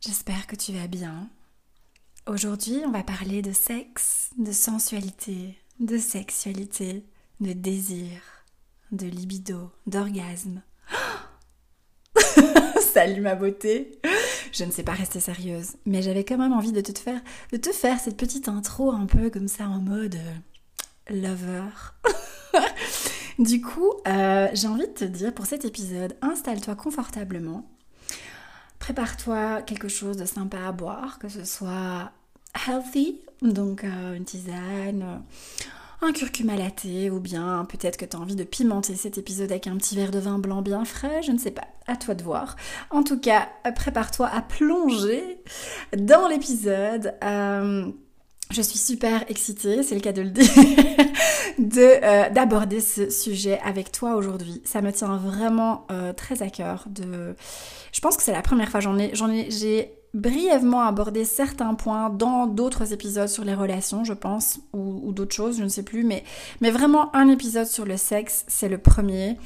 J'espère que tu vas bien. Aujourd'hui, on va parler de sexe, de sensualité, de sexualité, de désir, de libido, d'orgasme. Salut ma beauté. Je ne sais pas rester sérieuse, mais j'avais quand même envie de te faire de te faire cette petite intro un peu comme ça en mode euh, lover. du coup, euh, j'ai envie de te dire pour cet épisode, installe-toi confortablement prépare-toi quelque chose de sympa à boire, que ce soit healthy, donc euh, une tisane, euh, un curcuma latte, ou bien peut-être que tu as envie de pimenter cet épisode avec un petit verre de vin blanc bien frais, je ne sais pas, à toi de voir. En tout cas, prépare-toi à plonger dans l'épisode. Euh, je suis super excitée, c'est le cas de le dire, de d'aborder ce sujet avec toi aujourd'hui. Ça me tient vraiment très à cœur de je pense que c'est la première fois, j'en ai, j'en ai, j'ai brièvement abordé certains points dans d'autres épisodes sur les relations, je pense, ou, d'autres choses, je ne sais plus, mais, mais vraiment un épisode sur le sexe, c'est le premier.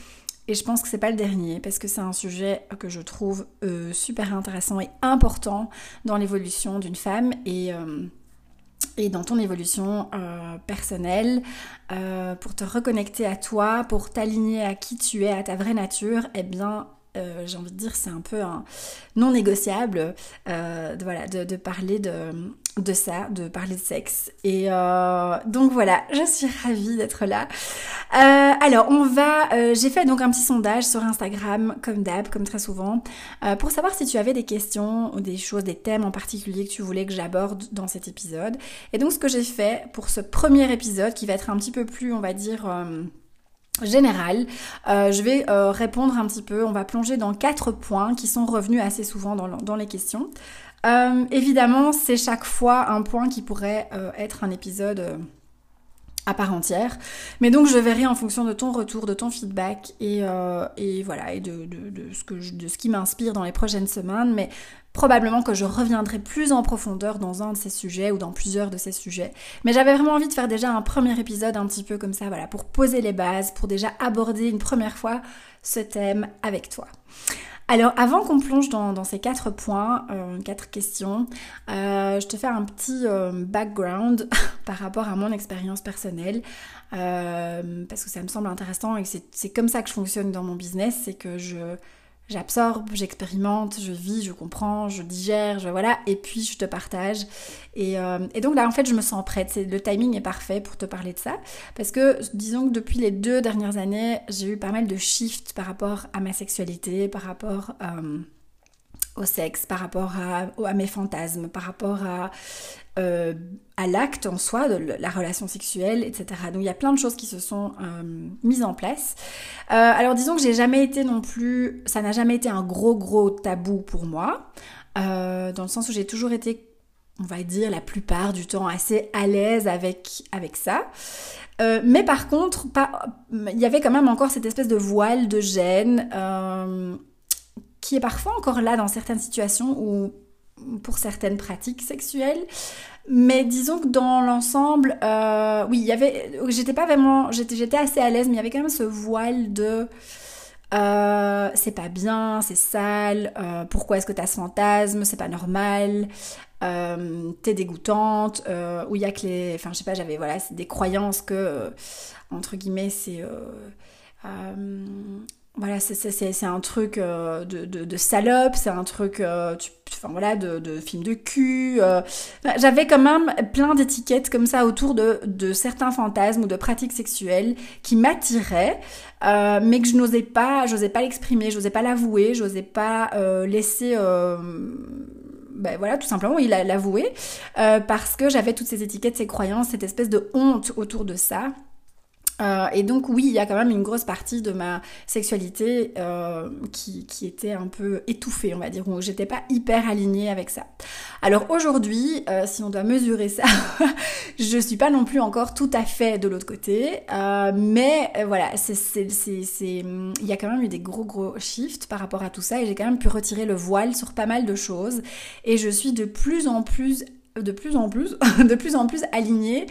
Et je pense que c'est pas le dernier parce que c'est un sujet que je trouve euh, super intéressant et important dans l'évolution d'une femme et, euh, et dans ton évolution euh, personnelle, pour te reconnecter à toi, pour t'aligner à qui tu es, à ta vraie nature, eh bien euh, j'ai envie de dire, c'est un peu un non négociable euh, voilà, de, parler de, de, ça, de parler de sexe. Et euh, donc voilà, je suis ravie d'être là. alors, on va. J'ai fait donc un petit sondage sur Instagram, comme d'hab, comme très souvent, pour savoir si tu avais des questions ou des choses, des thèmes en particulier que tu voulais que j'aborde dans cet épisode. Et donc, ce que j'ai fait pour ce premier épisode, qui va être un petit peu plus, on va dire général. Euh, je vais euh, répondre un petit peu, on va plonger dans quatre points qui sont revenus assez souvent dans, les questions. Euh, évidemment, c'est chaque fois un point qui pourrait être un épisode à part entière. Mais donc je verrai en fonction de ton retour, de ton feedback et, et voilà, et de, de, ce que de ce qui m'inspire dans les prochaines semaines. Mais Probablement que je reviendrai plus en profondeur dans un de ces sujets ou dans plusieurs de ces sujets. Mais j'avais vraiment envie de faire déjà un premier épisode un petit peu comme ça, voilà, pour poser les bases, pour déjà aborder une première fois ce thème avec toi. Alors avant qu'on plonge dans, ces quatre points, euh, quatre questions, euh, je te fais un petit euh, background par rapport à mon expérience personnelle, parce que ça me semble intéressant et c'est comme ça que je fonctionne dans mon business, c'est que je j'absorbe, j'expérimente, je vis, je comprends, je digère, je voilà, et puis je te partage. Et, euh, donc là, en fait, je me sens prête. le timing est parfait pour te parler de ça, parce que disons que depuis les deux dernières années, j'ai eu pas mal de shifts par rapport à ma sexualité, par rapport euh, au sexe, par rapport à, mes fantasmes, par rapport à, euh, l'acte en soi, de la relation sexuelle, etc. Donc il y a plein de choses qui se sont euh, mises en place. Euh, alors disons que j'ai jamais été non plus, ça n'a jamais été un gros gros tabou pour moi, dans le sens où j'ai toujours été on va dire la plupart du temps assez à l'aise avec, avec ça. mais par contre, il y avait quand même encore cette espèce de voile de gêne qui est parfois encore là dans certaines situations ou pour certaines pratiques sexuelles. Mais disons que dans l'ensemble, euh, oui, il y avait, j'étais pas vraiment, j'étais, assez à l'aise, mais il y avait quand même ce voile de, euh, c'est pas bien, c'est sale, euh, pourquoi est-ce que t'as ce fantasme, c'est pas normal, t'es dégoûtante, où il y a que les, enfin je sais pas, j'avais voilà, c'est des croyances que, entre guillemets, c'est voilà, c'est un truc euh, de, de, salope, c'est un truc, euh, enfin voilà, de, de film de cul. Euh. J'avais quand même plein d'étiquettes comme ça autour de, de certains fantasmes ou de pratiques sexuelles qui m'attiraient, mais que je n'osais pas, j'osais pas l'exprimer, j'osais pas l'avouer, j'osais pas laisser ben voilà, tout simplement, il a l'avoué, parce que j'avais toutes ces étiquettes, ces croyances, cette espèce de honte autour de ça. Euh, et donc oui, il y a quand même une grosse partie de ma sexualité euh, qui, était un peu étouffée, on va dire, où j'étais pas hyper alignée avec ça. Alors aujourd'hui, euh, si on doit mesurer ça, je suis pas non plus encore tout à fait de l'autre côté, mais voilà, il y a quand même eu des gros gros shifts par rapport à tout ça, et j'ai quand même pu retirer le voile sur pas mal de choses, et je suis de plus en plus de plus en plus, de plus en plus alignée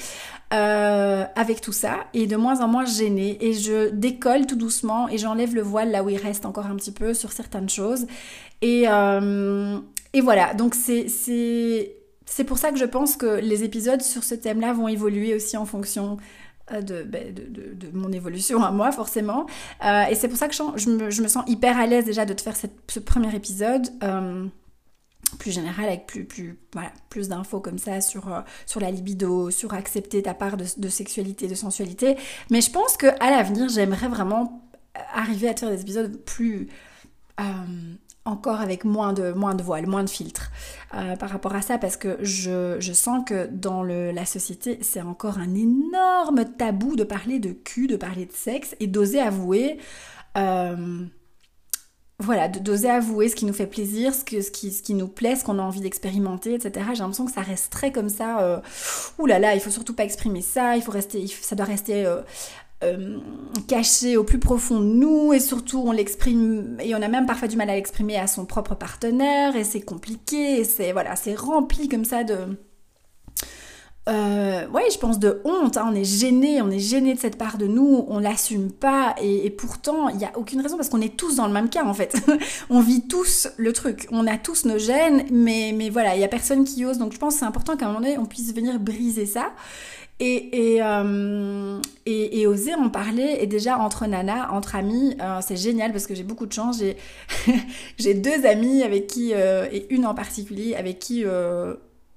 euh, avec tout ça et de moins en moins gênée. Et je décolle tout doucement et j'enlève le voile là où il reste encore un petit peu sur certaines choses. Et, euh, et voilà, donc c'est, c'est, c'est pour ça que je pense que les épisodes sur ce thème-là vont évoluer aussi en fonction euh, ben, de, de, mon évolution à moi forcément. et c'est pour ça que je, me, je, me, sens hyper à l'aise déjà de te faire ce premier épisode plus général avec plus plus voilà, plus d'infos comme ça sur euh, sur la libido, sur accepter ta part de, sexualité, de sensualité. Mais je pense que à l'avenir, j'aimerais vraiment arriver à faire des épisodes plus euh, encore avec moins de moins de voiles, moins de filtres euh, par rapport à ça parce que je, je sens que dans le, la société, c'est encore un énorme tabou de parler de cul, de parler de sexe et d'oser avouer voilà, d'oser avouer ce qui nous fait plaisir, ce, qui, nous plaît, ce qu'on a envie d'expérimenter, etc. J'ai l'impression que ça reste très comme ça. Euh, ouh là là, il faut surtout pas exprimer ça, il faut rester, ça doit rester euh, euh, caché au plus profond de nous et surtout on l'exprime et on a même parfois du mal à l'exprimer à son propre partenaire et c'est compliqué et c'est voilà, c'est rempli comme ça de euh, ouais, je pense de honte. Hein. On est gêné, on est gêné de cette part de nous, on l'assume pas, et, pourtant il n'y a aucune raison parce qu'on est tous dans le même cas en fait. on vit tous le truc, on a tous nos gènes, mais mais voilà, il y a personne qui ose. Donc je pense que c'est important qu'à un moment donné on puisse venir briser ça. Et, et, euh, et, oser en parler. Et déjà, entre nanas, entre amis, euh, c'est génial parce que j'ai beaucoup de chance. J'ai, deux amis avec qui, euh, et une en particulier, avec qui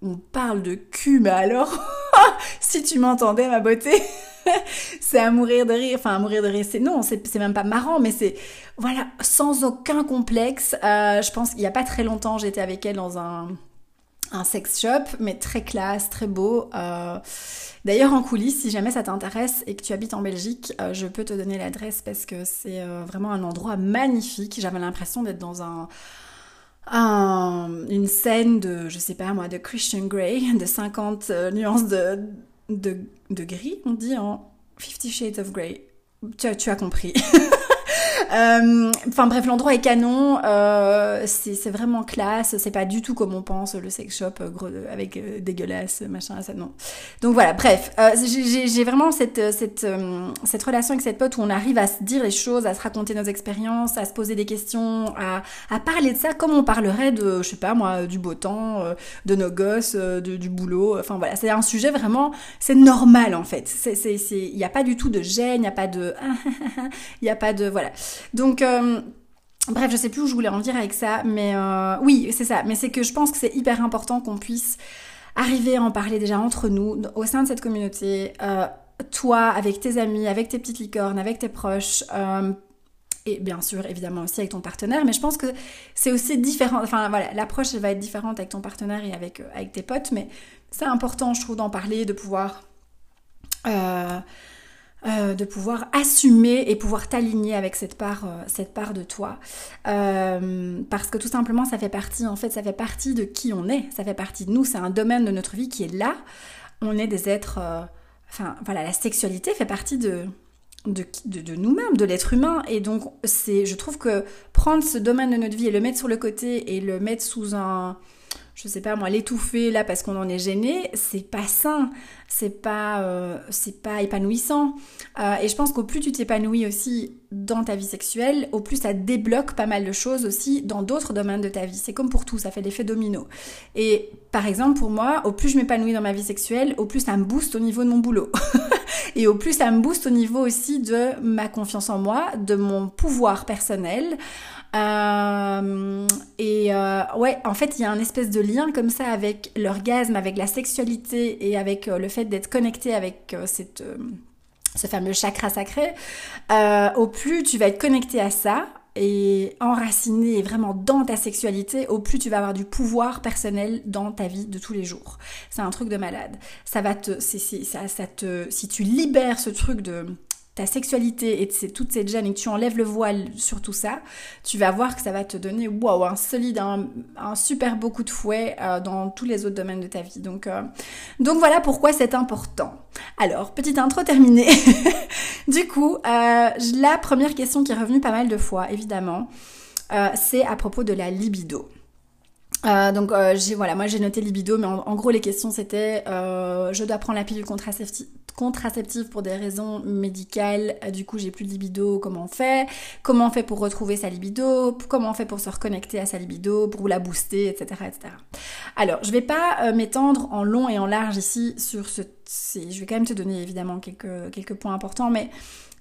on parle de cul, mais alors, si tu m'entendais, ma beauté, c'est à mourir de rire. Enfin, à mourir de rire, c'est non, c'est même pas marrant, mais c'est voilà, sans aucun complexe. Euh, je pense qu'il y a pas très longtemps, j'étais avec elle dans un un sex shop, mais très classe, très beau. Euh, d'ailleurs, en coulisses, si jamais ça t'intéresse et que tu habites en Belgique, euh, je peux te donner l'adresse parce que c'est vraiment un endroit magnifique. J'avais l'impression d'être dans un une scène de, je sais pas moi, de Christian Grey, de 50 euh, nuances de, de, de, gris, on dit en 50 Shades of Grey. Tu, tu as compris. Euh, enfin bref, l'endroit est canon, euh, c'est vraiment classe, c'est pas du tout comme on pense le sex shop euh, gros, avec dégueulasse, machin, ça non. Donc voilà, bref, j'ai vraiment cette, cette, cette relation avec cette pote où on arrive à se dire les choses, à se raconter nos expériences, à se poser des questions, à, à parler de ça comme on parlerait de, je sais pas moi, du beau temps, de nos gosses, de, du boulot, enfin voilà, c'est un sujet vraiment, c'est normal en fait, il n'y a pas du tout de gêne, il n'y a pas de... Il n'y a pas de... Voilà. Donc... Euh, bref, je sais plus où je voulais en dire avec ça, mais euh, oui, c'est ça. Mais c'est que je pense que c'est hyper important qu'on puisse arriver à en parler déjà entre nous, au sein de cette communauté, euh, toi, avec tes amis, avec tes petites licornes, avec tes proches, et bien sûr, évidemment aussi avec ton partenaire, mais je pense que c'est aussi différent, enfin voilà, l'approche va être différente avec ton partenaire et avec, avec tes potes, mais c'est important, je trouve, d'en parler, de pouvoir... de pouvoir assumer et pouvoir t'aligner avec cette part, euh, cette part de toi. Euh, parce que tout simplement, ça fait partie, en fait, ça fait partie de qui on est, ça fait partie de nous, c'est un domaine de notre vie qui est là. On est des êtres, enfin voilà, la sexualité fait partie de, de, de, nous-mêmes, de l'être humain. Et donc, c'est, je trouve que prendre ce domaine de notre vie et le mettre sur le côté et le mettre sous un, je sais pas moi, l'étouffer là parce qu'on en est gêné, c'est pas sain, c'est pas, euh, c'est pas épanouissant. Euh, et je pense qu'au plus tu t'épanouis aussi dans ta vie sexuelle, au plus ça débloque pas mal de choses aussi dans d'autres domaines de ta vie. C'est comme pour tout, ça fait l'effet domino. Et par exemple, pour moi, au plus je m'épanouis dans ma vie sexuelle, au plus ça me booste au niveau de mon boulot. et au plus ça me booste au niveau aussi de ma confiance en moi, de mon pouvoir personnel. Euh, et euh, ouais, en fait, il y a un espèce de lien comme ça avec l'orgasme, avec la sexualité et avec euh, le fait d'être connecté avec cette, ce fameux chakra sacré. au plus tu vas être connecté à ça, et enraciné vraiment dans ta sexualité, au plus tu vas avoir du pouvoir personnel dans ta vie de tous les jours. C'est un truc de malade. Ça va te, ça, te, si tu libères ce truc de ta sexualité et toutes ces gênes et que tu enlèves le voile sur tout ça, tu vas voir que ça va te donner wow, un solide, un, super beau coup de fouet euh, dans tous les autres domaines de ta vie. Donc, euh, donc voilà pourquoi c'est important. Alors, petite intro terminée. du coup, euh, la première question qui est revenue pas mal de fois, évidemment, c'est à propos de la libido. Donc j'ai voilà moi j'ai noté libido mais en, gros les questions c'était je dois prendre la pilule contraceptive contraceptive pour des raisons médicales, euh, du coup j'ai plus de libido, comment on fait? Comment on fait pour retrouver sa libido? Comment on fait pour se reconnecter à sa libido, pour la booster, etc. etc. Alors, je vais pas euh, m'étendre en long et en large ici sur ce... Je vais quand même te donner évidemment quelques, quelques points importants, mais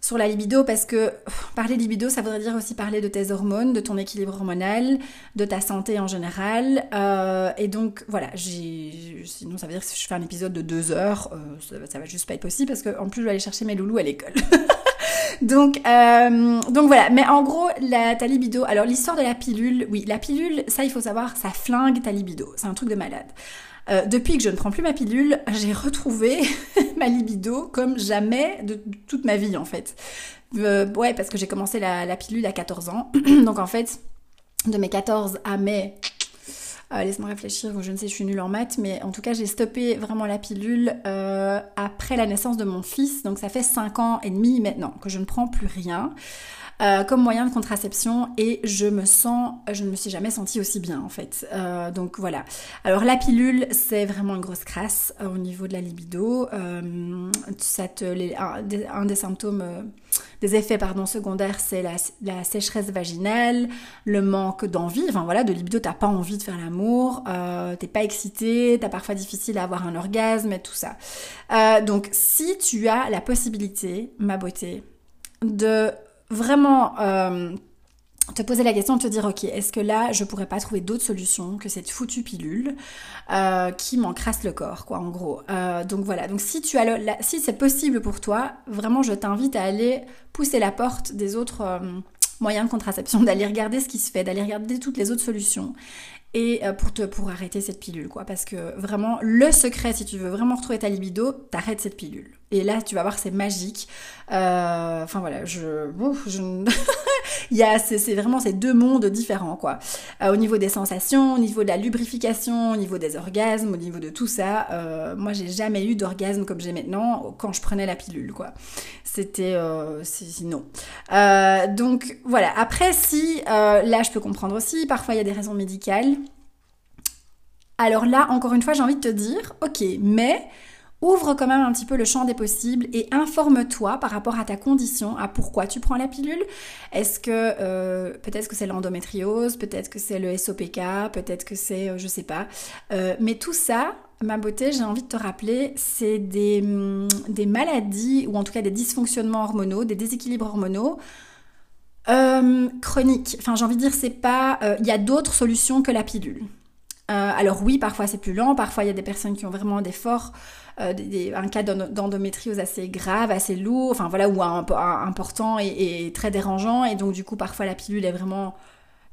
sur la libido parce que parler libido, ça voudrait dire aussi parler de tes hormones, de ton équilibre hormonal, de ta santé en général. Euh, et donc voilà, j'ai, sinon ça veut dire que si je fais un épisode de deux heures, euh, ça, va juste pas être possible parce qu'en plus je vais aller chercher mes loulous à l'école. donc, euh, donc voilà, mais en gros, la, ta libido, alors l'histoire de la pilule, oui, la pilule, ça il faut savoir, ça flingue ta libido, c'est un truc de malade. Euh, depuis que je ne prends plus ma pilule, j'ai retrouvé ma libido comme jamais de, toute ma vie en fait. Euh, ouais, parce que j'ai commencé la, pilule à 14 ans. Donc en fait, de mes 14 à mes... Euh, laisse-moi réfléchir, je ne sais, je suis nulle en maths, mais en tout cas, j'ai stoppé vraiment la pilule après la naissance de mon fils. Donc ça fait 5 ans et demi maintenant que je ne prends plus rien. Euh, comme moyen de contraception et je me sens, je ne me suis jamais sentie aussi bien en fait. Euh, donc voilà. Alors la pilule, c'est vraiment une grosse crasse euh, au niveau de la libido. ça te, un, des symptômes, des effets pardon secondaires, c'est la, sécheresse vaginale, le manque d'envie. Enfin voilà, de libido, t'as pas envie de faire l'amour, t'es pas excité, t'as parfois difficile à avoir un orgasme et tout ça. donc si tu as la possibilité, ma beauté, de vraiment euh, te poser la question de te dire ok est-ce que là je pourrais pas trouver d'autres solutions que cette foutue pilule euh, qui m'encrasse le corps quoi en gros. Euh, donc voilà. Donc si tu as si c'est possible pour toi vraiment je t'invite à aller pousser la porte des autres moyens de contraception d'aller regarder ce qui se fait d'aller regarder toutes les autres solutions et pour te pour arrêter cette pilule quoi. Parce que vraiment le secret si tu veux vraiment retrouver ta libido t'arrêtes cette pilule et là, tu vas voir, c'est magique. Euh, enfin voilà, je, il y a, c'est vraiment ces deux mondes différents quoi. Euh, au niveau des sensations, au niveau de la lubrification, au niveau des orgasmes, au niveau de tout ça, euh, moi j'ai jamais eu d'orgasme comme j'ai maintenant quand je prenais la pilule quoi. C'était, non. donc voilà. Après, si là, je peux comprendre aussi. Parfois, il y a des raisons médicales. Alors là, encore une fois, j'ai envie de te dire, ok, mais ouvre quand même un petit peu le champ des possibles et informe-toi par rapport à ta condition, à pourquoi tu prends la pilule. Est-ce que euh, peut-être que c'est l'endométriose, peut-être que c'est le SOPK, peut-être que c'est euh, je sais pas. Euh, mais tout ça, ma beauté, j'ai envie de te rappeler, c'est des, hum, des, maladies ou en tout cas des dysfonctionnements hormonaux, des déséquilibres hormonaux. chroniques. Enfin, j'ai envie de dire, c'est pas. Il y a d'autres solutions que la pilule. alors oui, parfois c'est plus lent, parfois il y a des personnes qui ont vraiment des forts euh, un cas d'endométriose assez grave, assez lourd, enfin voilà, ou important et, très dérangeant, et donc du coup parfois la pilule est vraiment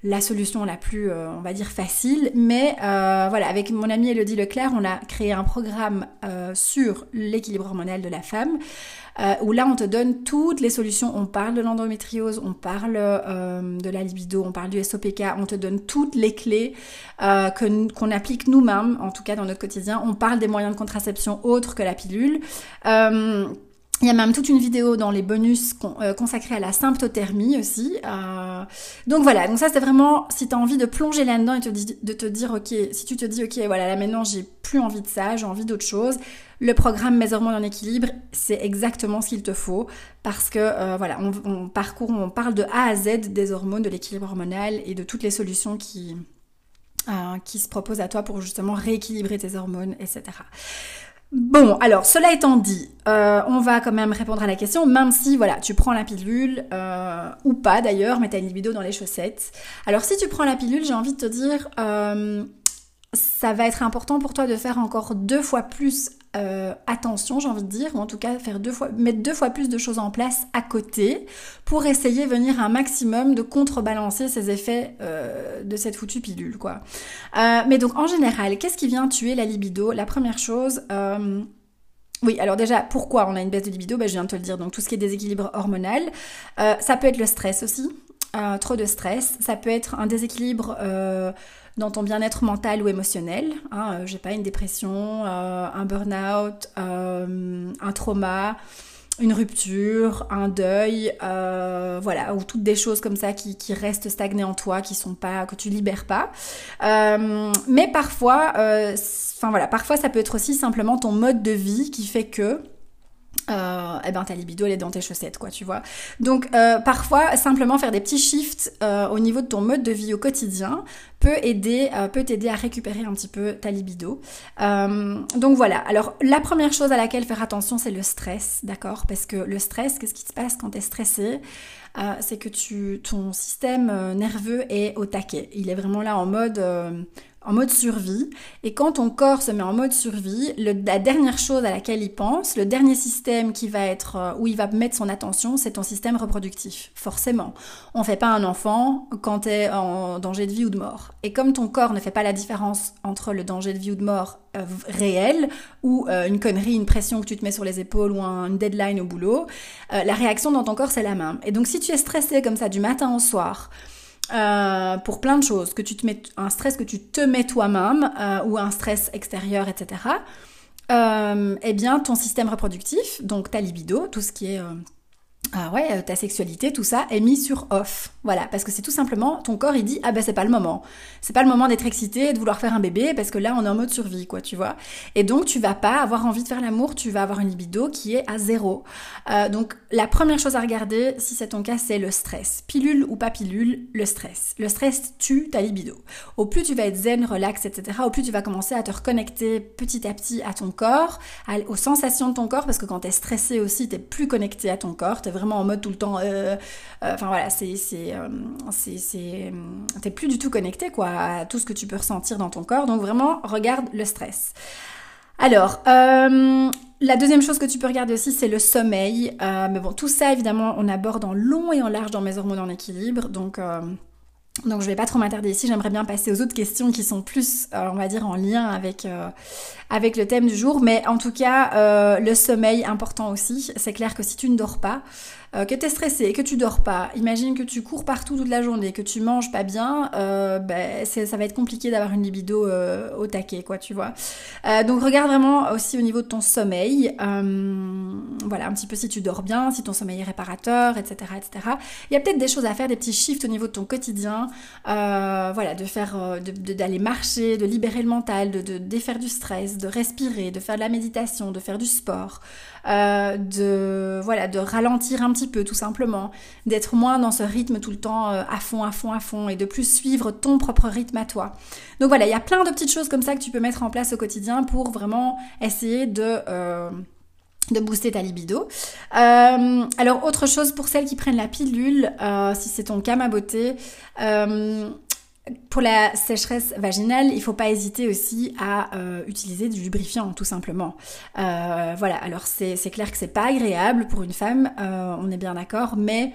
la solution la plus, euh, on va dire, facile. Mais euh, voilà, avec mon amie Elodie Leclerc, on a créé un programme sur l'équilibre hormonal de la femme, où là on te donne toutes les solutions. On parle de l'endométriose, on parle de la libido, on parle du SOPK, on te donne toutes les clés qu'on applique nous-mêmes, en tout cas dans notre quotidien. On parle des moyens de contraception autres que la pilule. Il y a même toute une vidéo dans les bonus euh, consacrée à la symptothermie aussi. Euh, donc voilà, donc ça c'est vraiment si tu as envie de plonger là-dedans et de te dire ok, si tu te dis ok voilà là maintenant j'ai plus envie de ça, j'ai envie d'autre chose, le programme Mes hormones en équilibre c'est exactement ce qu'il te faut parce que euh, voilà on, parcourt, on parle de A à Z des hormones, de l'équilibre hormonal et de toutes les solutions qui, qui se proposent à toi pour justement rééquilibrer tes hormones, etc. Bon, alors cela étant dit, euh, on va quand même répondre à la question, même si voilà, tu prends la pilule euh, ou pas d'ailleurs, mais t'as une libido dans les chaussettes. Alors si tu prends la pilule, j'ai envie de te dire, euh, ça va être important pour toi de faire encore deux fois plus euh, attention, j'ai envie de dire, ou en tout cas faire deux fois, mettre deux fois plus de choses en place à côté pour essayer venir un maximum de contrebalancer ces effets euh, de cette foutue pilule, quoi. Euh, mais donc en général, qu'est-ce qui vient tuer la libido? La première chose. oui, alors déjà, pourquoi on a une baisse de libido? Ben, Je viens de te le dire, donc tout ce qui est déséquilibre hormonal. ça peut être le stress aussi, trop de stress. Ça peut être un déséquilibre dans ton bien-être mental ou émotionnel. Hein, euh, J'ai pas une dépression, euh, un burn-out, euh, un trauma, une rupture, un deuil, voilà, ou toutes des choses comme ça qui, qui, restent stagnées en toi, qui sont pas, que tu libères pas. mais parfois, enfin voilà, parfois ça peut être aussi simplement ton mode de vie qui fait que euh, eh ben ta libido elle est dans tes chaussettes quoi tu vois. Donc euh, parfois simplement faire des petits shifts euh, au niveau de ton mode de vie au quotidien peut aider euh, peut t'aider à récupérer un petit peu ta libido donc voilà alors la première chose à laquelle faire attention c'est le stress d'accord? Parce que le stress qu'est-ce qui se passe quand t'es stressé? C'est que tu ton système nerveux est au taquet il est vraiment là en mode en mode survie. Et quand ton corps se met en mode survie, la dernière chose à laquelle il pense, le dernier système qui va être euh, où il va mettre son attention, c'est ton système reproductif. Forcément, on fait pas un enfant quand tu es en danger de vie ou de mort. Et comme ton corps ne fait pas la différence entre le danger de vie ou de mort euh, réel ou euh, une connerie, une pression que tu te mets sur les épaules ou un, une deadline au boulot, la réaction dans ton corps c'est la même. Et donc si tu es stressé comme ça du matin au soir, euh, pour plein de choses, que tu te mets un stress que tu te mets toi-même euh, ou un stress extérieur, etc. Euh, eh bien, ton système reproductif, donc ta libido, tout ce qui est ah ouais, euh, ta sexualité, tout ça est mis sur off. Voilà, parce que c'est tout simplement ton corps il dit ah ben c'est pas le moment. C'est pas le moment d'être excité de vouloir faire un bébé parce que là on est en mode survie quoi, tu vois. Et donc tu vas pas avoir envie de faire l'amour, tu vas avoir une libido qui est à zéro. Euh, donc la première chose à regarder, si c'est ton cas, c'est le stress. Pilule ou pas pilule, le stress. Le stress tue ta libido. Au plus tu vas être zen, relax, etc. Au plus tu vas commencer à te reconnecter petit à petit à ton corps, aux sensations de ton corps parce que quand t'es stressé aussi, t'es plus connecté à ton corps vraiment en mode tout le temps. Euh, euh, enfin voilà, c'est euh, c'est t'es plus du tout connecté quoi à tout ce que tu peux ressentir dans ton corps. Donc vraiment regarde le stress. Alors, la deuxième chose que tu peux regarder aussi, c'est le sommeil. mais bon, tout ça, évidemment, on aborde en long et en large dans mes hormones en équilibre. Donc, donc je vais pas trop m'attarder ici, j'aimerais bien passer aux autres questions qui sont plus, euh, on va dire, en lien avec, euh, avec le thème du jour. Mais en tout cas, euh, le sommeil important aussi. C'est clair que si tu ne dors pas, euh, que tu es stressé, que tu dors pas, imagine que tu cours partout toute la journée, que tu manges pas bien, euh, ben, ça va être compliqué d'avoir une libido euh, au taquet, quoi, tu vois. Euh, donc regarde vraiment aussi au niveau de ton sommeil, voilà, un petit peu si tu dors bien, si ton sommeil est réparateur, etc., etc. Il y a peut-être des choses à faire, des petits shifts au niveau de ton quotidien, voilà, de faire, d'aller marcher, de libérer le mental, de, de défaire du stress, de respirer, de faire de la méditation, de faire du sport. Euh, de voilà de ralentir un petit peu tout simplement, d'être moins dans ce rythme tout le temps euh, à fond, à fond, à fond et de plus suivre ton propre rythme à toi. Donc voilà, il y a plein de petites choses comme ça que tu peux mettre en place au quotidien pour vraiment essayer de euh, de booster ta libido. alors autre chose pour celles qui prennent la pilule, si c'est ton cas ma beauté, pour la sécheresse vaginale, il faut pas hésiter aussi à euh, utiliser du lubrifiant, tout simplement. Euh, voilà, alors c'est clair que c'est pas agréable pour une femme, euh, on est bien d'accord, mais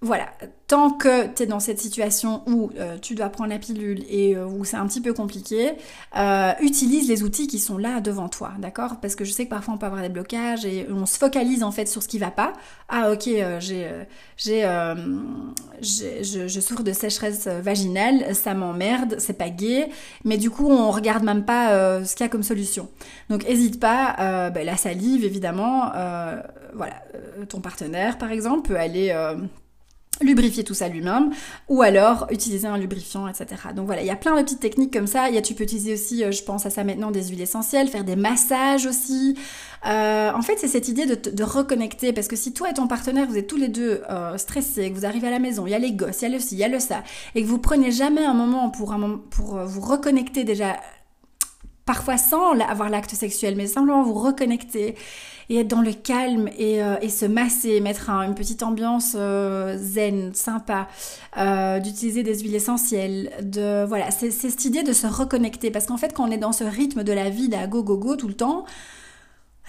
voilà, tant que tu es dans cette situation où euh, tu dois prendre la pilule et euh, où c'est un petit peu compliqué, euh, utilise les outils qui sont là devant toi, d'accord? Parce que je sais que parfois on peut avoir des blocages et on se focalise en fait sur ce qui va pas. Ah ok, j'ai, j'ai, je, je, souffre de sécheresse vaginale, ça m'emmerde, c'est pas gay, mais du coup on regarde même pas ce qu'il y a comme solution. Donc hésite pas, ben, la salive évidemment, voilà, ton partenaire par exemple peut aller lubrifier tout ça lui-même ou alors utiliser un lubrifiant etc donc voilà il y a plein de petites techniques comme ça. Il y a, tu peux utiliser aussi euh, je pense à ça maintenant des huiles essentielles faire des massages aussi. Euh, en fait c'est cette idée de, reconnecter parce que si toi et ton partenaire vous êtes tous les deux euh, stressés que vous arrivez à la maison il y a les gosses il y a le ci il y a le ça et que vous prenez jamais un moment pour un moment pour vous reconnecter déjà parfois sans avoir l'acte sexuel, mais simplement vous reconnecter et être dans le calme et, euh, et se masser, mettre une petite ambiance euh, zen, sympa, euh, d'utiliser des huiles essentielles, de voilà, c'est cette idée de se reconnecter. Parce qu'en fait quand on est dans ce rythme de la vie, à go go go tout le temps,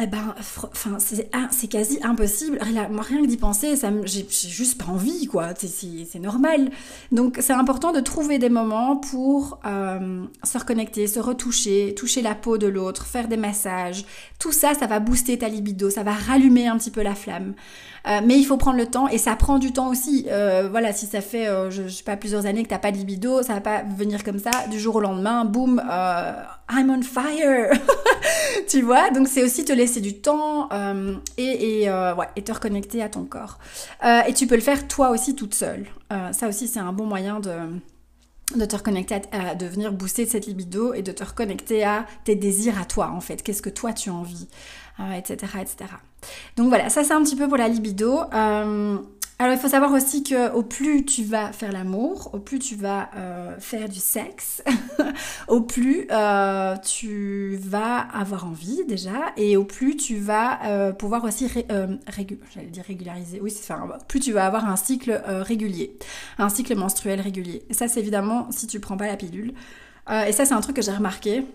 eh ben, enfin, c'est quasi impossible. Rien que d'y penser, j'ai juste pas envie, quoi. C'est normal. Donc, c'est important de trouver des moments pour euh, se reconnecter, se retoucher, toucher la peau de l'autre, faire des massages. Tout ça, ça va booster ta libido, ça va rallumer un petit peu la flamme. Euh, mais il faut prendre le temps et ça prend du temps aussi. Euh, voilà, si ça fait, euh, je, sais pas, plusieurs années que t'as pas de libido, ça va pas venir comme ça du jour au lendemain, boum, I'm on fire, tu vois. Donc c'est aussi te laisser du temps et et, ouais, et te reconnecter à ton corps. et tu peux le faire toi aussi toute seule. ça aussi c'est un bon moyen de de te reconnecter à, de venir booster cette libido et de te reconnecter à tes désirs à toi en fait. Qu'est-ce que toi tu as envie, etc., etc. Donc voilà, ça c'est un petit peu pour la libido. Euh, alors il faut savoir aussi que au plus tu vas faire l'amour, au plus tu vas euh, faire du sexe, au plus euh, tu vas avoir envie déjà, et au plus tu vas pouvoir aussi dire régulariser. Oui, c'est enfin, plus tu vas avoir un cycle régulier, un cycle menstruel régulier. Et ça c'est évidemment si tu prends pas la pilule. et ça c'est un truc que j'ai remarqué.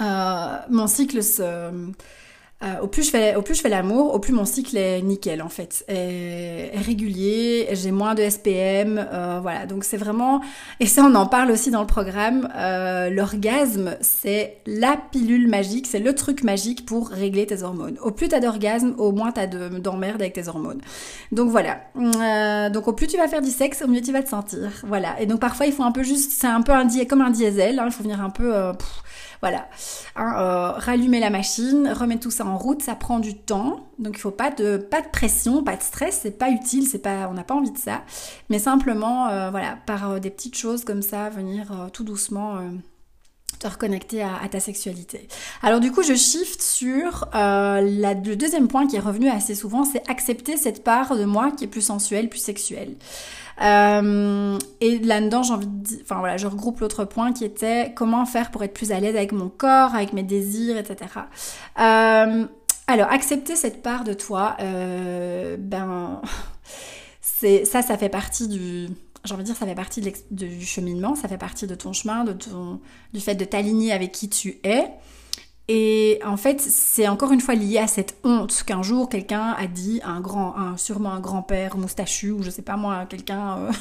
mon cycle se euh, au plus je fais, au plus je fais l'amour, au plus mon cycle est nickel en fait, est, régulier, j'ai moins de SPM, euh, voilà. Donc c'est vraiment, et ça on en parle aussi dans le programme. Euh, L'orgasme, c'est la pilule magique, c'est le truc magique pour régler tes hormones. Au plus t'as d'orgasme, au moins t'as d'emmerde avec tes hormones. Donc voilà. Euh, donc au plus tu vas faire du sexe, au mieux tu vas te sentir. Voilà. Et donc parfois il faut un peu juste, c'est un peu un comme un diesel. Hein, il faut venir un peu. Voilà. Hein, euh, rallumer la machine, remettre tout ça en route, ça prend du temps. Donc il faut pas de pression, pas de stress, c'est pas utile, c'est pas on n'a pas envie de ça. Mais simplement euh, voilà, par euh, des petites choses comme ça, venir tout doucement te reconnecter à, ta sexualité. Alors du coup, je shift sur le deuxième point qui est revenu assez souvent, c'est accepter cette part de moi qui est plus sensuelle, plus sexuelle. Euh, et là-dedans, j'ai envie de dire, enfin voilà, je regroupe l'autre point qui était comment faire pour être plus à l'aise avec mon corps, avec mes désirs, etc. Euh, alors, accepter cette part de toi, euh, ben, ça, ça fait partie du, j'ai envie de dire, ça fait partie du cheminement, ça fait partie de ton chemin, de ton, du fait de t'aligner avec qui tu es. Et en fait, c'est encore une fois lié à cette honte qu'un jour quelqu'un a dit, un grand, un, sûrement un grand-père moustachu ou je sais pas moi, quelqu'un euh,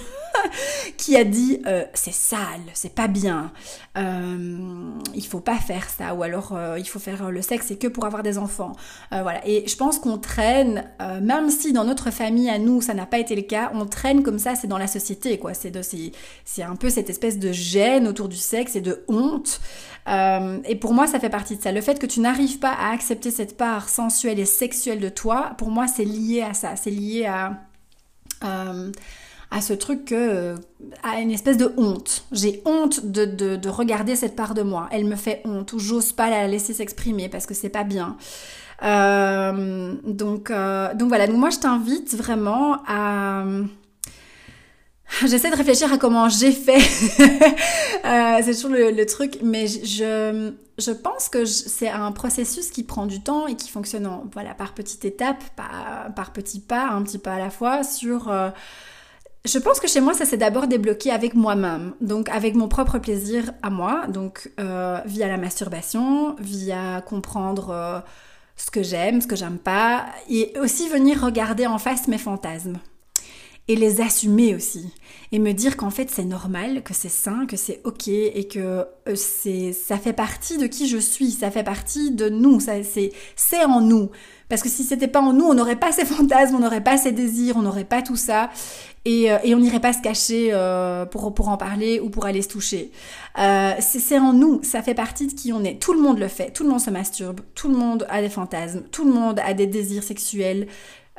qui a dit euh, c'est sale, c'est pas bien, euh, il faut pas faire ça ou alors il faut faire le sexe c'est que pour avoir des enfants. voilà. Et je pense qu'on traîne, même si dans notre famille à nous ça n'a pas été le cas, on traîne comme ça, c'est dans la société quoi. C'est un peu cette espèce de gêne autour du sexe et de honte. Et pour moi ça fait partie de ça le fait que tu n'arrives pas à accepter cette part sensuelle et sexuelle de toi, pour moi, c'est lié à ça. C'est lié à, euh, à ce truc que, à une espèce de honte. J'ai honte de, de, regarder cette part de moi. Elle me fait honte ou j'ose pas la laisser s'exprimer parce que c'est pas bien. Euh, donc, euh, donc voilà. Donc moi, je t'invite vraiment à J'essaie de réfléchir à comment j'ai fait. euh, c'est toujours le, truc, mais je, je pense que c'est un processus qui prend du temps et qui fonctionne en, voilà, par petites étapes, par, par petits pas, un petit pas à la fois, sur... Euh, je pense que chez moi, ça s'est d'abord débloqué avec moi-même, donc avec mon propre plaisir à moi, donc euh, via la masturbation, via comprendre euh, ce que j'aime, ce que j'aime pas, et aussi venir regarder en face mes fantasmes et les assumer aussi et me dire qu'en fait c'est normal, que c'est sain, que c'est ok et que euh, c'est ça fait partie de qui je suis, ça fait partie de nous, ça c'est en nous. Parce que si c'était pas en nous, on n'aurait pas ces fantasmes, on n'aurait pas ces désirs, on n'aurait pas tout ça et, euh, et on n'irait pas se cacher euh, pour pour en parler ou pour aller se toucher. c'est en nous, ça fait partie de qui on est. Tout le monde le fait, tout le monde se masturbe, tout le monde a des fantasmes, tout le monde a des désirs sexuels.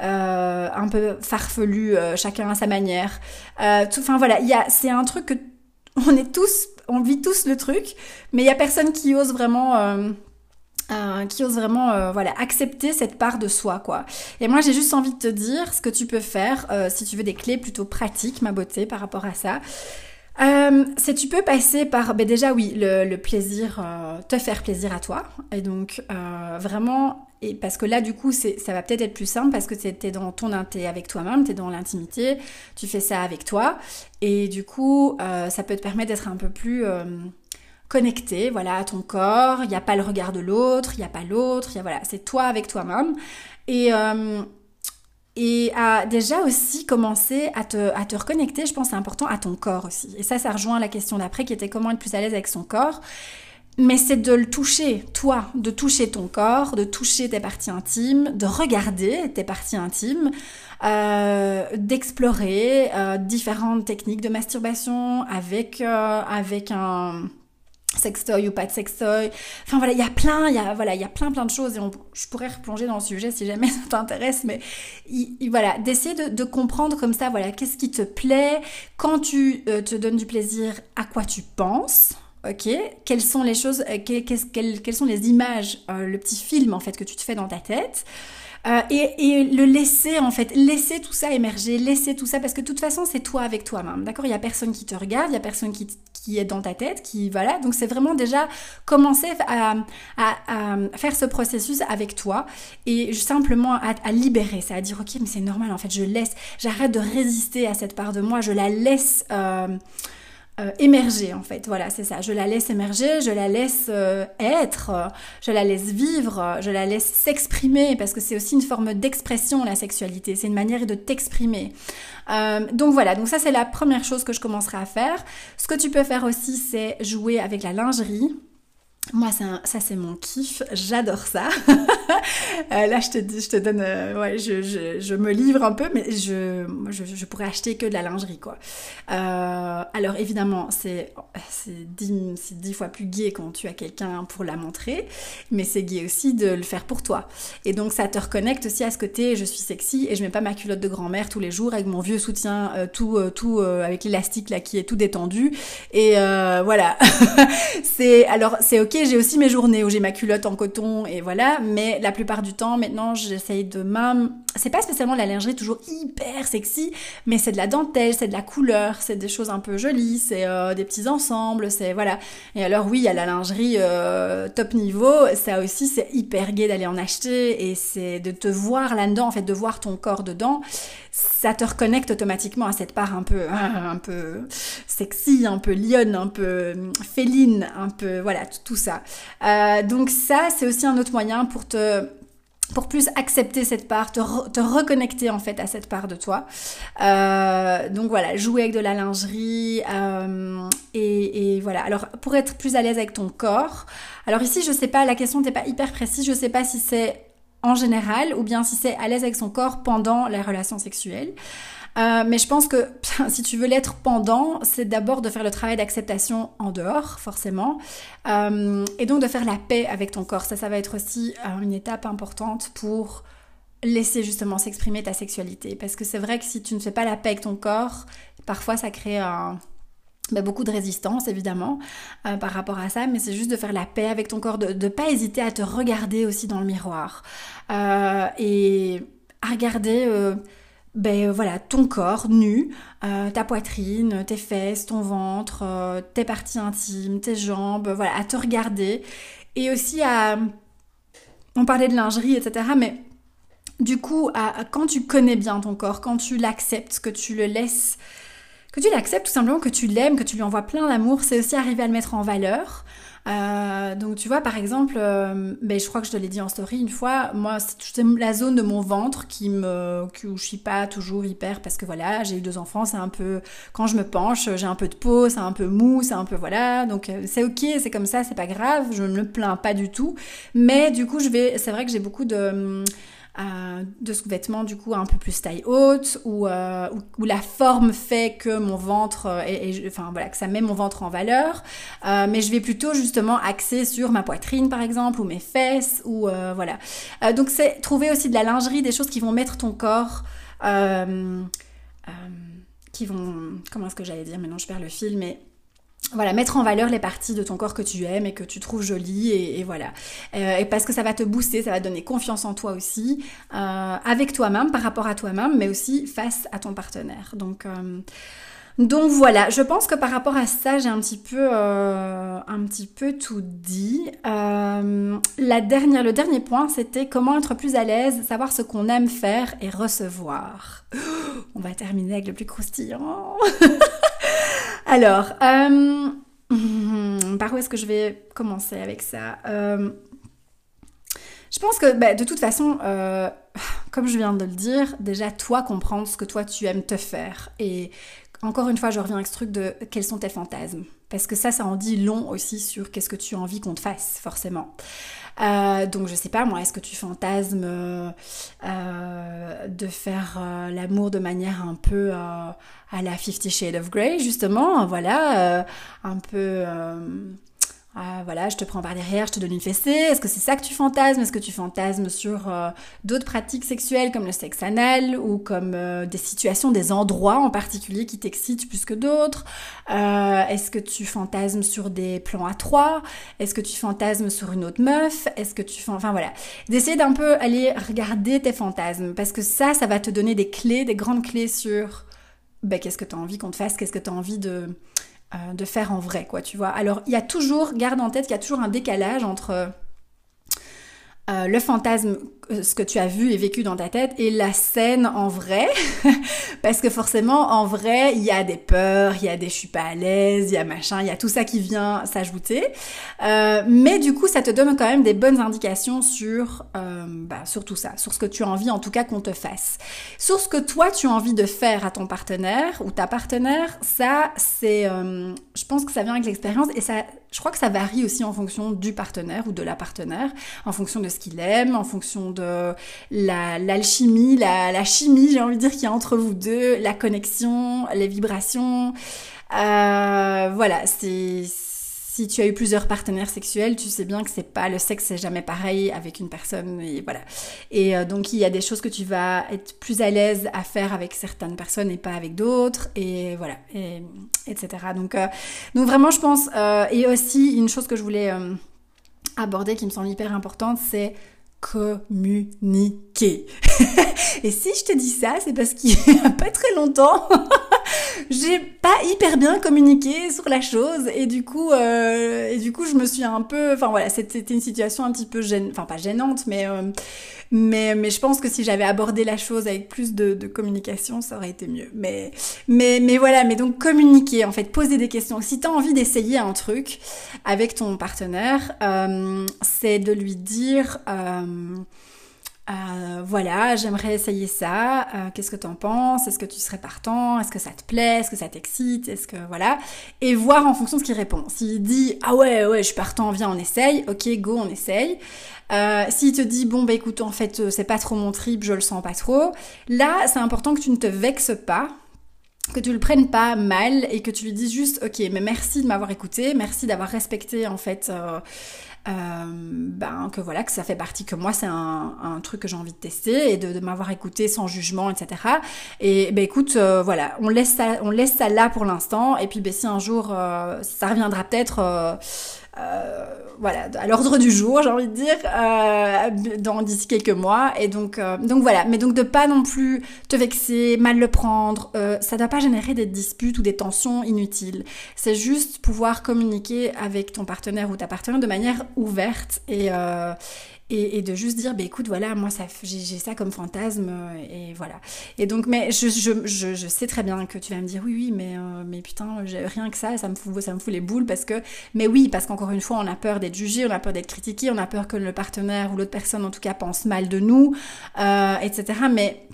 Euh, un peu farfelu, euh, chacun à sa manière. Euh, enfin voilà, c'est un truc que on est tous, on vit tous le truc, mais il y a personne qui ose vraiment. qui ose vraiment voilà accepter cette part de soi quoi et moi j'ai juste envie de te dire ce que tu peux faire si tu veux des clés plutôt pratiques ma beauté par rapport à ça euh, tu peux passer par, ben déjà oui, le, plaisir, euh, te faire plaisir à toi. Et donc euh, vraiment, parce que là du coup, ça va peut-être être plus simple parce que tu es dans ton es avec toi-même, tu es dans l'intimité, tu fais ça avec toi. Et du coup, ça peut te permettre d'être un peu plus connecté, voilà, à ton corps. Il n'y a pas le regard de l'autre, il n'y a pas l'autre, voilà, c'est toi avec toi-même. Et et à déjà aussi commencer à te, à te reconnecter, je pense c'est important, à ton corps aussi. Et ça, ça rejoint la question d'après qui était comment être plus à l'aise avec son corps. Mais c'est de le toucher, toi, de toucher ton corps, de toucher tes parties intimes, de regarder tes parties intimes, euh, d'explorer euh, différentes techniques de masturbation avec, euh, avec un sextoy ou pas de sextoy. Enfin voilà, il y a plein, il y a voilà, il y a plein plein de choses et je pourrais replonger dans le sujet si jamais ça t'intéresse, mais voilà, d'essayer de, comprendre comme ça, voilà, qu'est-ce qui te plaît, quand tu te donnes du plaisir, à quoi tu penses. Ok, quelles sont les choses, euh, quelles, sont les images, euh, le petit film en fait que tu te fais dans ta tête? et, et, le laisser en fait, laisser tout ça émerger, laisser tout ça parce que de toute façon c'est toi avec toi-même, d'accord? Il y a personne qui te regarde, il y a personne qui, est dans ta tête, qui voilà. Donc c'est vraiment déjà commencer à, faire ce processus avec toi et simplement à, libérer ça, à dire ok mais c'est normal en fait, je laisse, j'arrête de résister à cette part de moi, je la laisse. Euh, euh, émerger en fait. Voilà, c'est ça. Je la laisse émerger, je la laisse euh, être, je la laisse vivre, je la laisse s'exprimer parce que c'est aussi une forme d'expression la sexualité. C'est une manière de t'exprimer. Euh, donc voilà, donc ça c'est la première chose que je commencerai à faire. Ce que tu peux faire aussi, c'est jouer avec la lingerie. Moi, ça, c'est mon kiff, j'adore ça. Euh, là, je te dis, je te donne, euh, ouais, je, je, je, me livre un peu, mais je, je, je, pourrais acheter que de la lingerie, quoi. Euh, alors, évidemment, c'est dix, dix fois plus gay quand tu as quelqu'un pour la montrer, mais c'est gay aussi de le faire pour toi. Et donc, ça te reconnecte aussi à ce côté, je suis sexy et je mets pas ma culotte de grand-mère tous les jours avec mon vieux soutien, tout, tout avec l'élastique là qui est tout détendu. Et voilà. c'est, alors, c'est ok j'ai aussi mes journées où j'ai ma culotte en coton et voilà, mais la plupart du temps, maintenant, j'essaye de même. C'est pas spécialement la lingerie toujours hyper sexy, mais c'est de la dentelle, c'est de la couleur, c'est des choses un peu jolies, c'est euh, des petits ensembles, c'est voilà. Et alors, oui, il y a la lingerie euh, top niveau, ça aussi, c'est hyper gai d'aller en acheter et c'est de te voir là-dedans, en fait, de voir ton corps dedans ça te reconnecte automatiquement à cette part un peu, un peu sexy, un peu lionne, un peu hum, féline, un peu, voilà, tout ça. Euh, donc ça, c'est aussi un autre moyen pour te pour plus accepter cette part, te, reconnecter en fait à cette part de toi. Euh, donc voilà, jouer avec de la lingerie euh, et, voilà. Alors pour être plus à l'aise avec ton corps. Alors ici, je sais pas, la question n'était pas hyper précise. Je sais pas si c'est en général, ou bien si c'est à l'aise avec son corps pendant les relations sexuelles. Euh, mais je pense que si tu veux l'être pendant, c'est d'abord de faire le travail d'acceptation en dehors, forcément, euh, et donc de faire la paix avec ton corps. Ça, ça va être aussi euh, une étape importante pour laisser justement s'exprimer ta sexualité. Parce que c'est vrai que si tu ne fais pas la paix avec ton corps, parfois ça crée un, bah, beaucoup de résistance évidemment euh, par rapport à ça, mais c'est juste de faire la paix avec ton corps, de ne pas hésiter à te regarder aussi dans le miroir euh, et à regarder euh, ben, voilà, ton corps nu, ta poitrine, tes fesses, ton ventre, tes parties intimes, tes jambes, voilà, à te regarder et aussi à... On parlait de lingerie, etc. Mais du coup, quand tu connais bien ton corps, quand tu l'acceptes, que tu le laisses que tu l'acceptes tout simplement, que tu l'aimes, que tu lui envoies plein d'amour, c'est aussi arriver à le mettre en valeur. Euh, donc tu vois par exemple, euh, ben, je crois que je te l'ai dit en story une fois, moi c'est la zone de mon ventre qui me, où je suis pas toujours hyper parce que voilà j'ai eu deux enfants, c'est un peu quand je me penche j'ai un peu de peau, c'est un peu mou, c'est un peu voilà donc euh, c'est ok, c'est comme ça, c'est pas grave, je ne me plains pas du tout, mais du coup je vais, c'est vrai que j'ai beaucoup de euh, de sous-vêtements du coup un peu plus taille haute ou euh, où, la forme fait que mon ventre est, euh, enfin voilà que ça met mon ventre en valeur. Mais je vais plutôt justement axer sur ma poitrine par exemple ou mes fesses ou voilà. Donc c'est trouver aussi de la lingerie des choses qui vont mettre ton corps qui vont comment est-ce que j'allais dire? Maintenant je perds le fil mais voilà, mettre en valeur les parties de ton corps que tu aimes et que tu trouves jolies et, voilà. Euh, et parce que ça va te booster, ça va donner confiance en toi aussi, euh, avec toi-même, par rapport à toi-même, mais aussi face à ton partenaire. Donc, euh, Donc voilà, je pense que par rapport à ça, j'ai un petit peu, euh, un petit peu tout dit. Euh, la dernière, le dernier point, c'était comment être plus à l'aise, savoir ce qu'on aime faire et recevoir. On va terminer avec le plus croustillant. Alors, euh, par où est-ce que je vais commencer avec ça Je pense que bah, de toute façon, comme je viens de le dire, déjà toi comprendre ce que toi tu aimes te faire et encore une fois, je reviens avec ce truc de quels sont tes fantasmes. Parce que ça, ça en dit long aussi sur qu'est-ce que tu as envie qu'on te fasse, forcément. Euh, donc je sais pas moi, est-ce que tu fantasmes euh, de faire euh, l'amour de manière un peu à la Fifty Shades of Grey justement, voilà, un peu ah, voilà, je te prends par derrière, je te donne une fessée. Est-ce que c'est ça que tu fantasmes? Est-ce que tu fantasmes sur euh, d'autres pratiques sexuelles comme le sexe anal ou comme euh, des situations, des endroits en particulier qui t'excitent plus que d'autres? Euh, Est-ce que tu fantasmes sur des plans à trois? Est-ce que tu fantasmes sur une autre meuf? Est-ce que tu enfin voilà, d'essayer d'un peu aller regarder tes fantasmes parce que ça, ça va te donner des clés, des grandes clés sur ben, qu'est-ce que tu as envie qu'on te fasse, qu'est-ce que tu as envie de euh, de faire en vrai, quoi, tu vois. Alors, il y a toujours, garde en tête qu'il y a toujours un décalage entre euh, le fantasme, ce que tu as vu et vécu dans ta tête, et la scène en vrai. Parce que forcément, en vrai, il y a des peurs, il y a des je suis pas à l'aise, il y a machin, il y a tout ça qui vient s'ajouter. Euh, mais du coup, ça te donne quand même des bonnes indications sur, bah, sur tout ça, sur ce que tu as envie en tout cas qu'on te fasse. Sur ce que toi, tu as envie de faire à ton partenaire ou ta partenaire, ça, c'est... je pense que ça vient avec l'expérience et ça je crois que ça varie aussi en fonction du partenaire ou de la partenaire, en fonction de ce qu'il aime, en fonction de l'alchimie, la, chimie, j'ai envie de dire, qu'il y a entre vous deux, la connexion, les vibrations. Euh, voilà, c'est si tu as eu plusieurs partenaires sexuels, tu sais bien que c'est pas le sexe, c'est jamais pareil avec une personne et voilà. Et euh, donc il y a des choses que tu vas être plus à l'aise à faire avec certaines personnes et pas avec d'autres et voilà, et, etc. Donc euh, donc vraiment je pense et aussi une chose que je voulais aborder qui me semble hyper importante, c'est communiquer. et si je te dis ça, c'est parce qu'il y a pas très longtemps, j'ai pas hyper bien communiqué sur la chose et du coup, euh, et du coup, je me suis un peu, enfin voilà, c'était une situation un petit peu gênante, enfin pas gênante, mais euh, mais, mais je pense que si j'avais abordé la chose avec plus de, communication, ça aurait été mieux. Mais, mais, mais voilà, mais donc communiquer, en fait, poser des questions. Si tu as envie d'essayer un truc avec ton partenaire, euh, c'est de lui dire... Euh, voilà, j'aimerais essayer ça. Euh, Qu'est-ce que t'en penses? Est-ce que tu serais partant? Est-ce que ça te plaît? Est-ce que ça t'excite? Est-ce que voilà Et voir en fonction de ce qu'il répond. S'il dit ah ouais ouais je suis partant, viens on essaye. Ok go on essaye. Euh, S'il te dit bon bah écoute en fait euh, c'est pas trop mon trip, je le sens pas trop. Là c'est important que tu ne te vexes pas que tu le prennes pas mal et que tu lui dises juste ok mais merci de m'avoir écouté, merci d'avoir respecté en fait euh, euh, ben, que voilà, que ça fait partie, que moi c'est un, truc que j'ai envie de tester et de, de m'avoir écouté sans jugement, etc. Et ben écoute, euh, voilà, on laisse ça, on laisse ça là pour l'instant. Et puis ben si un jour euh, ça reviendra peut-être euh, euh, voilà, à l'ordre du jour, j'ai envie de dire, euh, dans d'ici quelques mois. Et donc, euh, donc voilà. Mais donc de pas non plus te vexer, mal le prendre. Euh, ça doit pas générer des disputes ou des tensions inutiles. C'est juste pouvoir communiquer avec ton partenaire ou ta partenaire de manière ouverte et et, de juste dire, bah, écoute, voilà, moi, j'ai, ça comme fantasme, euh, et voilà. Et donc, mais je, je, je, sais très bien que tu vas me dire, oui, oui, mais, euh, mais putain, rien que ça, ça me, fout, ça me fout les boules, parce que, mais oui, parce qu'encore une fois, on a peur d'être jugé, on a peur d'être critiqué, on a peur que le partenaire ou l'autre personne, en tout cas, pense mal de nous, euh, etc. Mais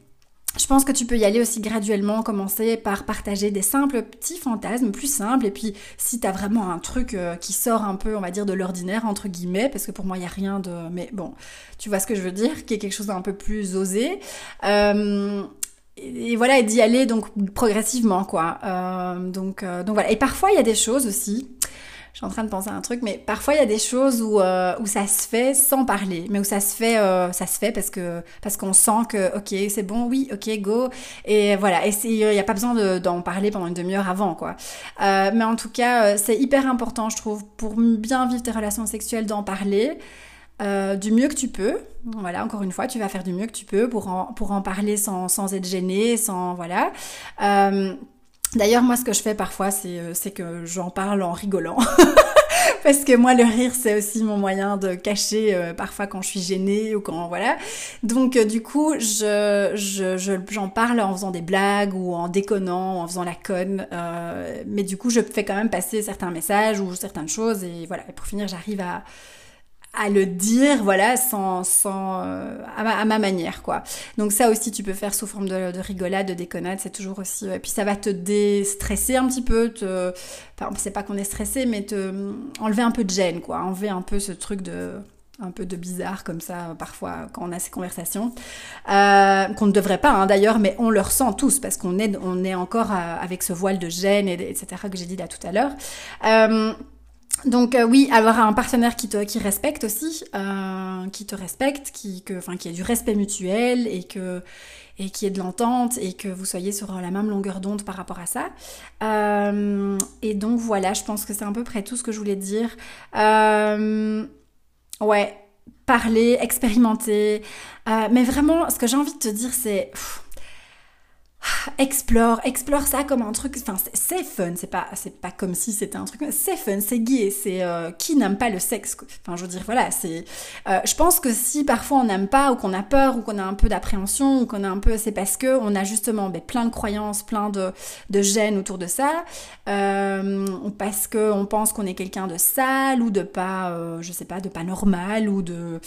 je pense que tu peux y aller aussi graduellement, commencer par partager des simples petits fantasmes plus simples. Et puis, si tu as vraiment un truc euh, qui sort un peu, on va dire, de l'ordinaire, entre guillemets, parce que pour moi, il n'y a rien de... Mais bon, tu vois ce que je veux dire, qui est quelque chose d'un peu plus osé. Euh, et voilà, et d'y aller donc progressivement, quoi. Euh, donc, donc voilà. Et parfois, il y a des choses aussi je suis en train de penser à un truc, mais parfois il y a des choses où, euh, où ça se fait sans parler, mais où ça se fait, euh, ça se fait parce que parce qu'on sent que ok c'est bon, oui, ok go, et voilà, et il n'y a pas besoin d'en parler pendant une demi-heure avant quoi. Euh, mais en tout cas, c'est hyper important, je trouve, pour bien vivre tes relations sexuelles, d'en parler. du mieux que tu peux. Voilà, encore une fois, tu vas faire du mieux que tu peux pour en, pour en parler sans, sans être gêné, sans voilà. D'ailleurs, moi, ce que je fais parfois, c'est que j'en parle en rigolant. parce que moi le rire c'est aussi mon moyen de cacher euh, parfois quand je suis gênée ou quand voilà. Donc euh, du coup je j'en parle en faisant des blagues ou en déconnant en faisant la conne. Euh, mais du coup je fais quand même passer certains messages ou certaines choses et voilà. Et pour finir j'arrive à à le dire, voilà, sans, sans euh, à, ma, manière, quoi. Donc ça aussi, tu peux faire sous forme de, de rigolade, de déconnade, c'est toujours aussi. Et puis ça va te déstresser un petit peu, te, enfin, c'est pas qu'on est stressé, mais te enlever un peu de gêne, quoi, enlever un peu ce truc de un peu de bizarre comme ça parfois quand on a ces conversations euh, qu'on ne devrait pas hein, d'ailleurs mais on le ressent tous parce qu'on est on est encore euh, avec ce voile de gêne et, etc que j'ai dit là tout à l'heure euh, donc euh, oui, avoir un partenaire qui te qui respecte aussi, euh, qui te respecte, qui que enfin qui ait du respect mutuel et que et qui ait de l'entente et que vous soyez sur la même longueur d'onde par rapport à ça. Euh, et donc voilà, je pense que c'est à peu près tout ce que je voulais dire. ouais, parler, expérimenter, mais vraiment, ce que j'ai envie de te dire, c'est explore, explore ça comme un truc, enfin c'est fun, c'est pas, c'est pas comme si c'était un truc, c'est fun, c'est gay, c'est euh, qui n'aime pas le sexe, enfin je veux dire voilà, c'est, euh, je pense que si parfois on n'aime pas ou qu'on a peur ou qu'on a un peu d'appréhension ou qu'on a un peu, c'est parce que on a justement ben, plein de croyances, plein de, de gênes autour de ça, euh, parce que on pense qu'on est quelqu'un de sale ou de pas, je sais pas, de pas normal ou de,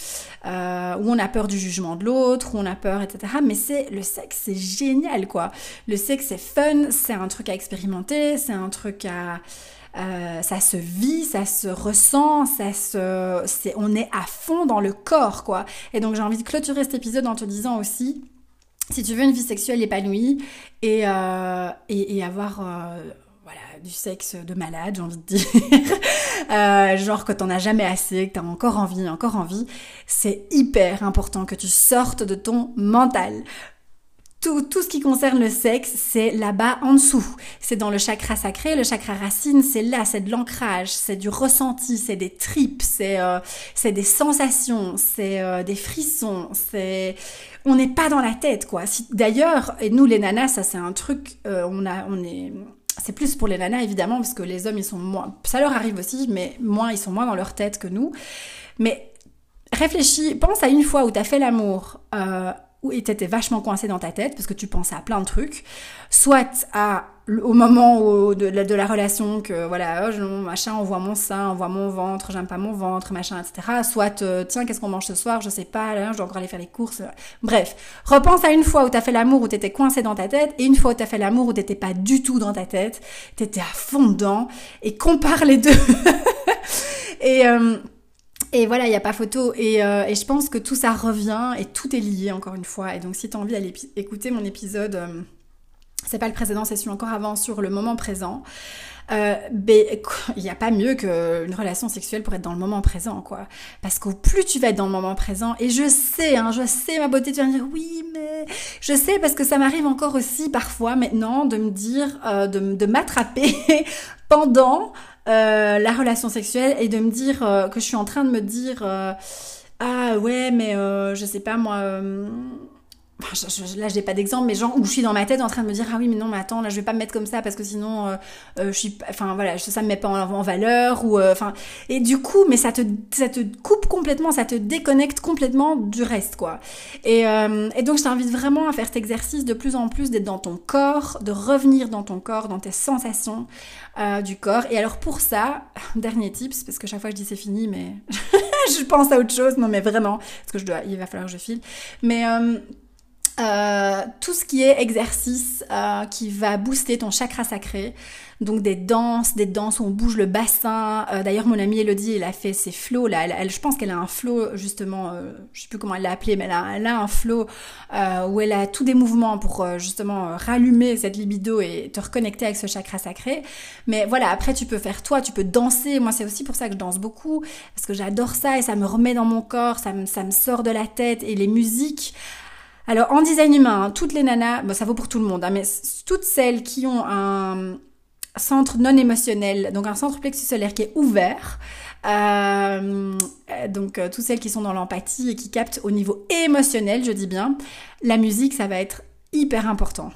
on a peur du jugement de l'autre, où on a peur, etc. Mais c'est le sexe, c'est génial quoi. Le sexe, c'est fun, c'est un truc à expérimenter, c'est un truc à... Euh, ça se vit, ça se ressent, ça se, on est à fond dans le corps, quoi. Et donc j'ai envie de clôturer cet épisode en te disant aussi, si tu veux une vie sexuelle épanouie et, euh, et, avoir euh, voilà, du sexe de malade, j'ai envie de dire, genre que t'en as jamais assez, que t'as encore envie, encore envie, c'est hyper important que tu sortes de ton mental tout, ce qui concerne le sexe, c'est là-bas en dessous. C'est dans le chakra sacré, le chakra racine, c'est là, c'est de l'ancrage, c'est du ressenti, c'est des tripes, c'est euh, des sensations, c'est euh, des frissons, c'est on n'est pas dans la tête quoi. D'ailleurs, et nous les nanas, ça c'est un truc, euh, on a, on est c'est plus pour les nanas évidemment parce que les hommes ils sont moins, ça leur arrive aussi, mais moins ils sont moins dans leur tête que nous. Mais réfléchis, pense à une fois où tu as fait l'amour et t'étais vachement coincé dans ta tête parce que tu pensais à plein de trucs, soit à au moment de, la, relation que voilà oh, machin on voit mon sein on voit mon ventre j'aime pas mon ventre machin etc soit euh, tiens qu'est-ce qu'on mange ce soir je sais pas là, je dois encore aller faire les courses bref repense à une fois où t'as fait l'amour où t'étais coincé dans ta tête et une fois où t'as fait l'amour où t'étais pas du tout dans ta tête t'étais à fond dedans et compare les deux. Et euh, et voilà, il n'y a pas photo. Euh, et, je pense que tout ça revient et tout est lié encore une fois. Et donc si tu as envie d'aller écouter mon épisode, euh, c'est pas le précédent, c'est celui encore avant sur le moment présent. Euh, ben, il n'y a pas mieux qu'une relation sexuelle pour être dans le moment présent, quoi. Parce qu'au plus tu vas être dans le moment présent, et je sais, hein, je sais, ma beauté, tu vas me dire oui, mais je sais parce que ça m'arrive encore aussi parfois maintenant de me dire, de, de m'attraper pendant euh, la relation sexuelle et de me dire euh, que je suis en train de me dire euh, ah ouais mais je sais pas moi Enfin, je, là, j'ai pas d'exemple, mais genre où je suis dans ma tête en train de me dire ah oui mais non mais attends là je vais pas me mettre comme ça parce que sinon euh, euh, je suis enfin voilà ça me met pas en, valeur ou euh, enfin et du coup mais ça te ça te coupe complètement ça te déconnecte complètement du reste quoi. Et, et donc je t'invite vraiment à faire cet exercice de plus en plus d'être dans ton corps de revenir dans ton corps dans tes sensations du corps. Et alors pour ça dernier tips parce que chaque fois je dis c'est fini mais je pense à autre chose. Non mais vraiment parce que je dois il va falloir que je file. Mais euh, tout ce qui est exercice euh, qui va booster ton chakra sacré. Donc des danses, des danses où on bouge le bassin. Euh, d'ailleurs, mon amie Elodie, elle a fait ses flots là. Elle, je pense qu'elle a un flow justement, je sais plus comment elle l'a appelé, mais elle a, elle a un flow où elle a tous des mouvements pour justement rallumer cette libido et te reconnecter avec ce chakra sacré. Mais voilà, après tu peux faire toi, tu peux danser. Moi, c'est aussi pour ça que je danse beaucoup parce que j'adore ça et ça me remet dans mon corps, ça me, ça me sort de la tête et les musiques. Alors en design humain, hein, toutes les nanas, bon, ça vaut pour tout le monde, hein, mais toutes celles qui ont un centre non émotionnel, donc un centre plexus solaire qui est ouvert, euh, donc euh, toutes celles qui sont dans l'empathie et qui captent au niveau émotionnel, je dis bien, la musique, ça va être hyper important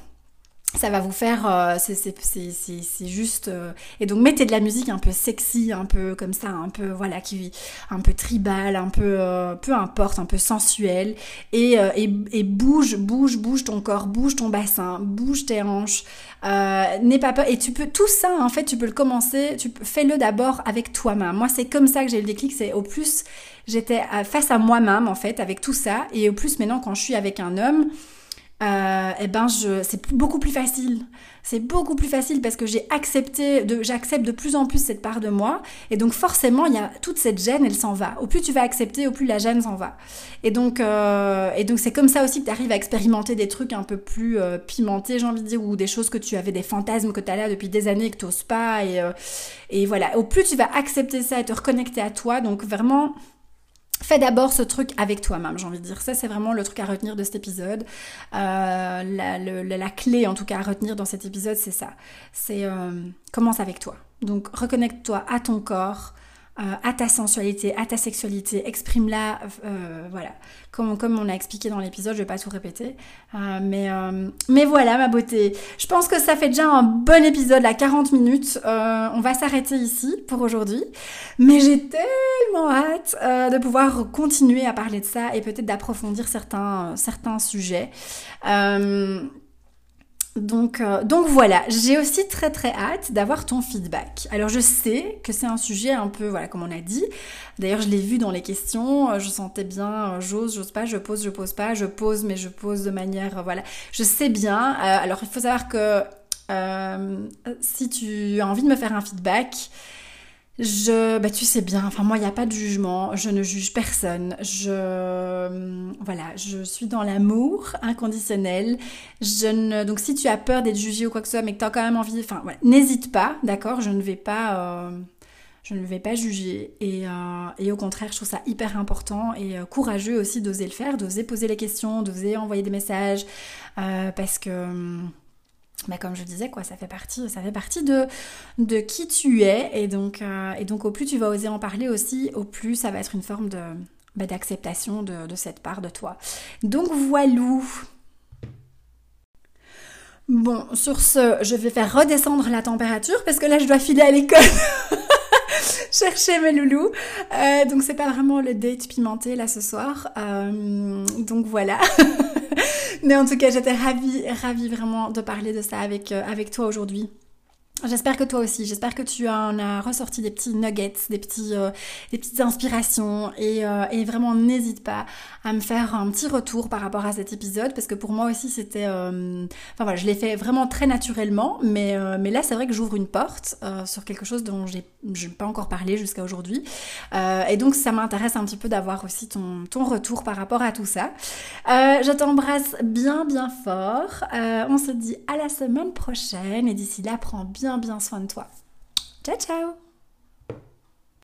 ça va vous faire euh, c'est juste euh, et donc mettez de la musique un peu sexy un peu comme ça un peu voilà qui un peu tribal un peu euh, peu importe un peu sensuel et, et, et, bouge bouge bouge ton corps bouge ton bassin bouge tes hanches n'aie pas peur et tu peux tout ça en fait tu peux le commencer tu fais-le d'abord avec toi-même. Moi c'est comme ça que j'ai eu le déclic c'est au plus j'étais face à moi-même en fait avec tout ça et au plus maintenant quand je suis avec un homme euh, eh ben je, c'est beaucoup plus facile. C'est beaucoup plus facile parce que j'ai accepté, de, j'accepte de plus en plus cette part de moi. Et donc forcément, il y a toute cette gêne, elle s'en va. Au plus tu vas accepter, au plus la gêne s'en va. Et donc, euh, et donc c'est comme ça aussi que tu arrives à expérimenter des trucs un peu plus euh, pimentés, j'ai envie de dire, ou des choses que tu avais, des fantasmes que tu as là depuis des années que tu n'oses pas. Et, euh, et voilà, au plus tu vas accepter ça et te reconnecter à toi. Donc vraiment Fais d'abord ce truc avec toi-même, j'ai envie de dire. Ça, c'est vraiment le truc à retenir de cet épisode. Euh, la, clé, en tout cas, à retenir dans cet épisode, c'est ça. C'est euh, commence avec toi. Donc, reconnecte-toi à ton corps, euh, à ta sensualité, à ta sexualité, exprime-la, euh, voilà, comme, comme on a expliqué dans l'épisode, je vais pas tout répéter, euh, mais, mais voilà ma beauté. Je pense que ça fait déjà un bon épisode, à 40 minutes, on va s'arrêter ici pour aujourd'hui, mais j'ai tellement hâte de pouvoir continuer à parler de ça et peut-être d'approfondir certains, certains sujets. Donc, euh, donc voilà, j'ai aussi très très hâte d'avoir ton feedback. Alors je sais que c'est un sujet un peu, voilà, comme on a dit. D'ailleurs, je l'ai vu dans les questions, euh, je sentais bien, euh, j'ose, j'ose pas, je pose, je pose pas, je pose, mais je pose de manière, voilà. Je sais bien. alors il faut savoir que si tu as envie de me faire un feedback, je, bah tu sais bien, enfin moi il n'y a pas de jugement, je ne juge personne, je, voilà, je suis dans l'amour inconditionnel. Je ne, donc si tu as peur d'être jugé ou quoi que ce soit, mais que tu as quand même envie, enfin n'hésite pas, d'accord, je ne vais pas, euh, je ne vais pas juger et, euh, et, au contraire je trouve ça hyper important et euh, courageux aussi d'oser le faire, d'oser poser les questions, d'oser envoyer des messages, parce que bah, comme je disais, quoi, ça fait partie, ça fait partie de, de qui tu es. Et donc, euh, et donc, au plus tu vas oser en parler aussi, au plus ça va être une forme de, bah, d'acceptation de, de, cette part de toi. Donc, voilou. Bon, sur ce, je vais faire redescendre la température parce que là, je dois filer à l'école. chercher mes loulous. Euh, donc c'est pas vraiment le date pimenté là ce soir. Euh, donc voilà. Mais en tout cas, j'étais ravie, ravie vraiment de parler de ça avec, euh, avec toi aujourd'hui. J'espère que toi aussi, j'espère que tu en as ressorti des petits nuggets, des, petits, euh, des petites inspirations. Et, euh, et vraiment n'hésite pas à me faire un petit retour par rapport à cet épisode parce que pour moi aussi c'était... Euh, enfin voilà, je l'ai fait vraiment très naturellement. Mais, mais là c'est vrai que j'ouvre une porte sur quelque chose dont j'ai pas encore parlé jusqu'à aujourd'hui. Et donc ça m'intéresse un petit peu d'avoir aussi ton, ton retour par rapport à tout ça. je t'embrasse bien bien fort, on se dit à la semaine prochaine. Et d'ici là prends bien bien soin de toi. Ciao ciao